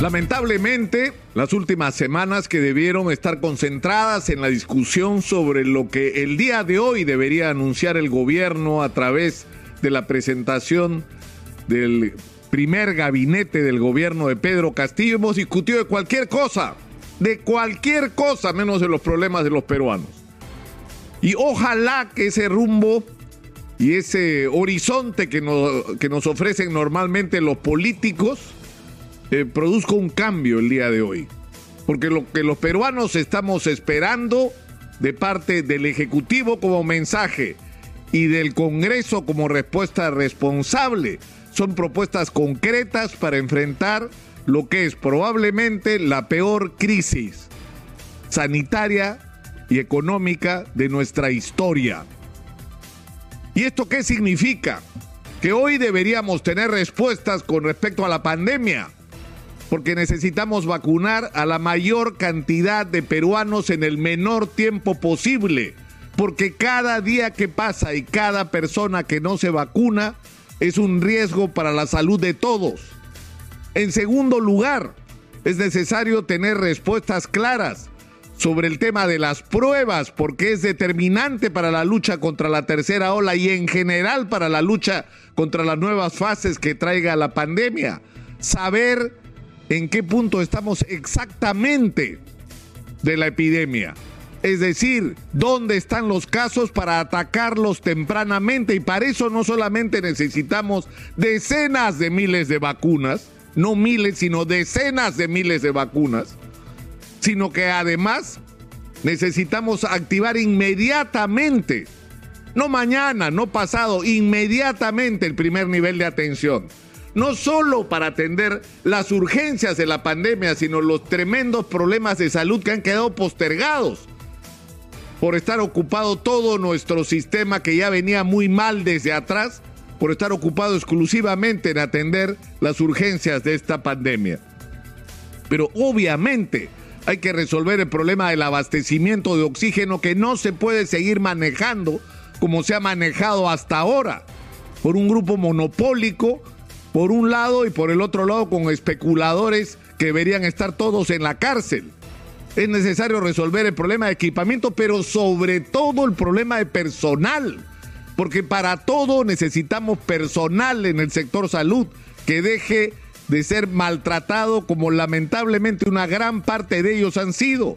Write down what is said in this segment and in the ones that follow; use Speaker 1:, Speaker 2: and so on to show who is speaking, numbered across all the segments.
Speaker 1: Lamentablemente, las últimas semanas que debieron estar concentradas en la discusión sobre lo que el día de hoy debería anunciar el gobierno a través de la presentación del primer gabinete del gobierno de Pedro Castillo, hemos discutido de cualquier cosa, de cualquier cosa, menos de los problemas de los peruanos. Y ojalá que ese rumbo y ese horizonte que nos, que nos ofrecen normalmente los políticos, eh, produzca un cambio el día de hoy. Porque lo que los peruanos estamos esperando de parte del Ejecutivo como mensaje y del Congreso como respuesta responsable son propuestas concretas para enfrentar lo que es probablemente la peor crisis sanitaria y económica de nuestra historia. ¿Y esto qué significa? Que hoy deberíamos tener respuestas con respecto a la pandemia porque necesitamos vacunar a la mayor cantidad de peruanos en el menor tiempo posible, porque cada día que pasa y cada persona que no se vacuna es un riesgo para la salud de todos. En segundo lugar, es necesario tener respuestas claras sobre el tema de las pruebas, porque es determinante para la lucha contra la tercera ola y en general para la lucha contra las nuevas fases que traiga la pandemia. Saber en qué punto estamos exactamente de la epidemia. Es decir, dónde están los casos para atacarlos tempranamente. Y para eso no solamente necesitamos decenas de miles de vacunas, no miles, sino decenas de miles de vacunas, sino que además necesitamos activar inmediatamente, no mañana, no pasado, inmediatamente el primer nivel de atención no solo para atender las urgencias de la pandemia, sino los tremendos problemas de salud que han quedado postergados por estar ocupado todo nuestro sistema que ya venía muy mal desde atrás, por estar ocupado exclusivamente en atender las urgencias de esta pandemia. Pero obviamente hay que resolver el problema del abastecimiento de oxígeno que no se puede seguir manejando como se ha manejado hasta ahora por un grupo monopólico por un lado y por el otro lado con especuladores que deberían estar todos en la cárcel. Es necesario resolver el problema de equipamiento, pero sobre todo el problema de personal, porque para todo necesitamos personal en el sector salud que deje de ser maltratado como lamentablemente una gran parte de ellos han sido.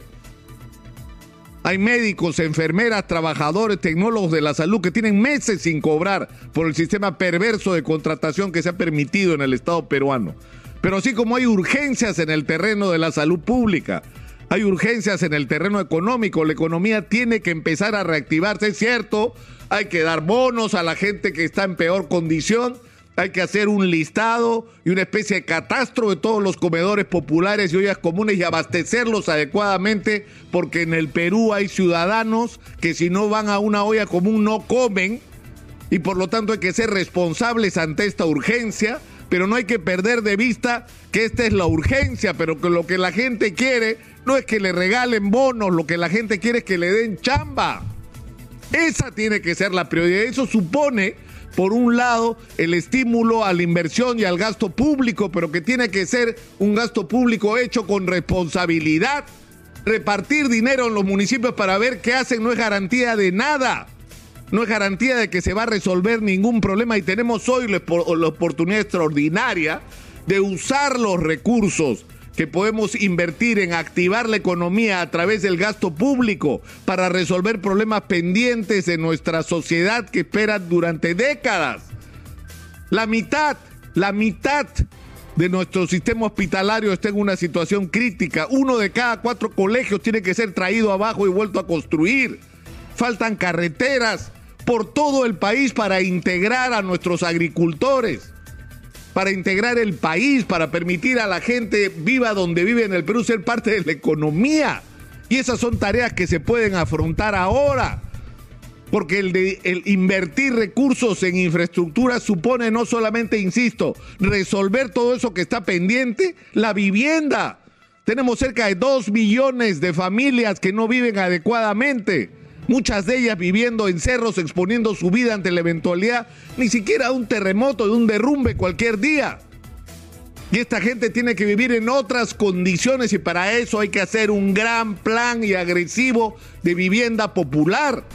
Speaker 1: Hay médicos, enfermeras, trabajadores, tecnólogos de la salud que tienen meses sin cobrar por el sistema perverso de contratación que se ha permitido en el Estado peruano. Pero así como hay urgencias en el terreno de la salud pública, hay urgencias en el terreno económico, la economía tiene que empezar a reactivarse, es cierto, hay que dar bonos a la gente que está en peor condición, hay que hacer un listado y una especie de catastro de todos los comedores populares y ollas comunes y abastecerlos adecuadamente, porque en el Perú hay ciudadanos que si no van a una olla común no comen y por lo tanto hay que ser responsables ante esta urgencia, pero no hay que perder de vista que esta es la urgencia, pero que lo que la gente quiere no es que le regalen bonos, lo que la gente quiere es que le den chamba. Esa tiene que ser la prioridad. Eso supone por un lado, el estímulo a la inversión y al gasto público, pero que tiene que ser un gasto público hecho con responsabilidad. Repartir dinero en los municipios para ver qué hacen no es garantía de nada. No es garantía de que se va a resolver ningún problema y tenemos hoy la oportunidad extraordinaria de usar los recursos que podemos invertir en activar la economía a través del gasto público para resolver problemas pendientes de nuestra sociedad que esperan durante décadas. La mitad, la mitad de nuestro sistema hospitalario está en una situación crítica. Uno de cada cuatro colegios tiene que ser traído abajo y vuelto a construir. Faltan carreteras por todo el país para integrar a nuestros agricultores para integrar el país, para permitir a la gente viva donde vive en el Perú ser parte de la economía. Y esas son tareas que se pueden afrontar ahora. Porque el, de, invertir recursos en infraestructura supone no solamente, insisto, resolver todo eso que está pendiente, la vivienda. Tenemos cerca de dos millones de familias que no viven adecuadamente muchas de ellas viviendo en cerros, exponiendo su vida ante la eventualidad ni siquiera un terremoto, de un derrumbe cualquier día. Y esta gente tiene que vivir en otras condiciones y para eso hay que hacer un gran plan y agresivo de vivienda popular.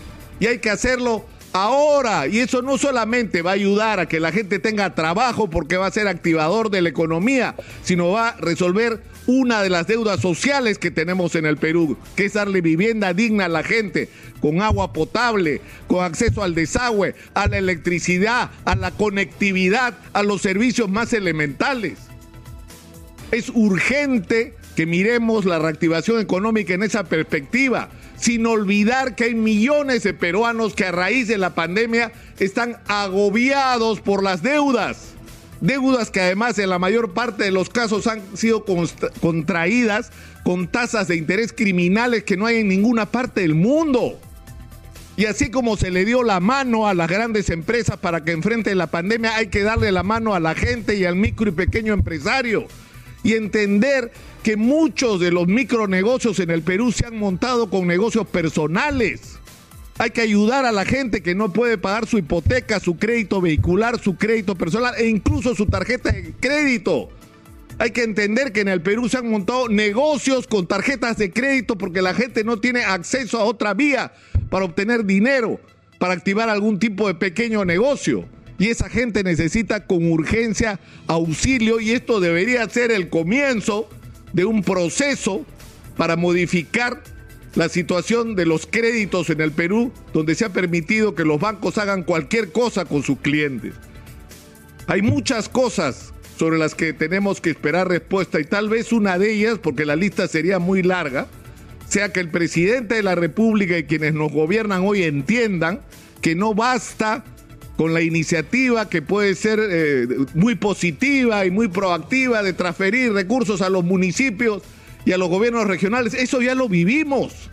Speaker 1: Y hay que hacerlo ahora. Y eso no solamente va a ayudar a que la gente tenga trabajo porque va a ser activador de la economía, sino va a resolver una de las deudas sociales que tenemos en el Perú, que es darle vivienda digna a la gente, con agua potable, con acceso al desagüe, a la electricidad, a la conectividad, a los servicios más elementales. Es urgente que miremos la reactivación económica en esa perspectiva, sin olvidar que hay millones de peruanos que a raíz de la pandemia están agobiados por las deudas deudas que además en la mayor parte de los casos han sido contraídas con tasas de interés criminales que no hay en ninguna parte del mundo. Y así como se le dio la mano a las grandes empresas para que enfrenten la pandemia, hay que darle la mano a la gente y al micro y pequeño empresario. Y entender que muchos de los micronegocios en el Perú se han montado con negocios personales hay que ayudar a la gente que no puede pagar su hipoteca, su crédito vehicular, su crédito personal e incluso su tarjeta de crédito. Hay que entender que en el Perú se han montado negocios con tarjetas de crédito porque la gente no tiene acceso a otra vía para obtener dinero, para activar algún tipo de pequeño negocio. Y esa gente necesita con urgencia auxilio y esto debería ser el comienzo de un proceso para modificar la situación de los créditos en el Perú, donde se ha permitido que los bancos hagan cualquier cosa con sus clientes. Hay muchas cosas sobre las que tenemos que esperar respuesta y tal vez una de ellas, porque la lista sería muy larga, sea que el presidente de la República y quienes nos gobiernan hoy entiendan que no basta con la iniciativa que puede ser eh, muy positiva y muy proactiva de transferir recursos a los municipios y a los gobiernos regionales. Eso ya lo vivimos.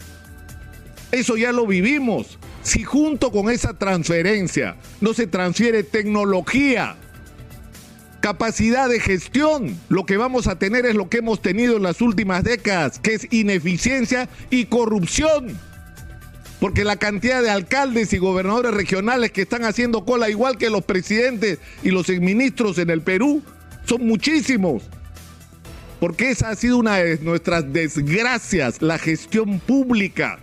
Speaker 1: Eso ya lo vivimos. Si junto con esa transferencia no se transfiere tecnología, capacidad de gestión, lo que vamos a tener es lo que hemos tenido en las últimas décadas, que es ineficiencia y corrupción. Porque la cantidad de alcaldes y gobernadores regionales que están haciendo cola igual que los presidentes y los exministros en el Perú son muchísimos porque esa ha sido una de nuestras desgracias, la gestión pública.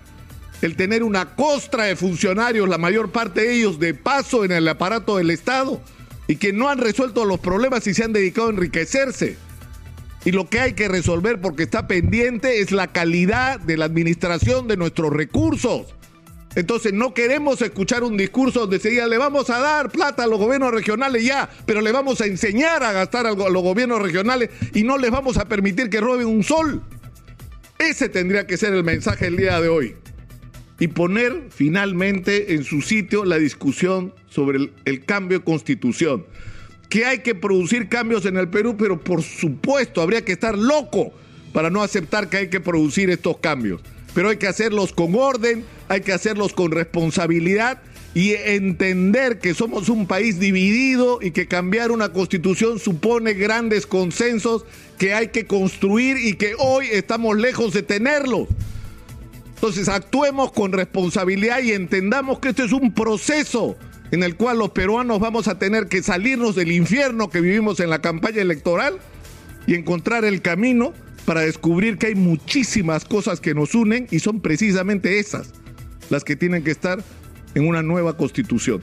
Speaker 1: El tener una costra de funcionarios, la mayor parte de ellos de paso en el aparato del Estado, y que no han resuelto los problemas y se han dedicado a enriquecerse. Y lo que hay que resolver, porque está pendiente, es la calidad de la administración de nuestros recursos. Entonces no queremos escuchar un discurso donde se diga le vamos a dar plata a los gobiernos regionales ya, pero le vamos a enseñar a gastar a los gobiernos regionales y no les vamos a permitir que roben un sol. Ese tendría que ser el mensaje del día de hoy. Y poner finalmente en su sitio la discusión sobre el, cambio de constitución. Que hay que producir cambios en el Perú, pero por supuesto habría que estar loco para no aceptar que hay que producir estos cambios pero hay que hacerlos con orden, hay que hacerlos con responsabilidad y entender que somos un país dividido y que cambiar una constitución supone grandes consensos que hay que construir y que hoy estamos lejos de tenerlos. Entonces actuemos con responsabilidad y entendamos que este es un proceso en el cual los peruanos vamos a tener que salirnos del infierno que vivimos en la campaña electoral y encontrar el camino para descubrir que hay muchísimas cosas que nos unen y son precisamente esas las que tienen que estar en una nueva constitución.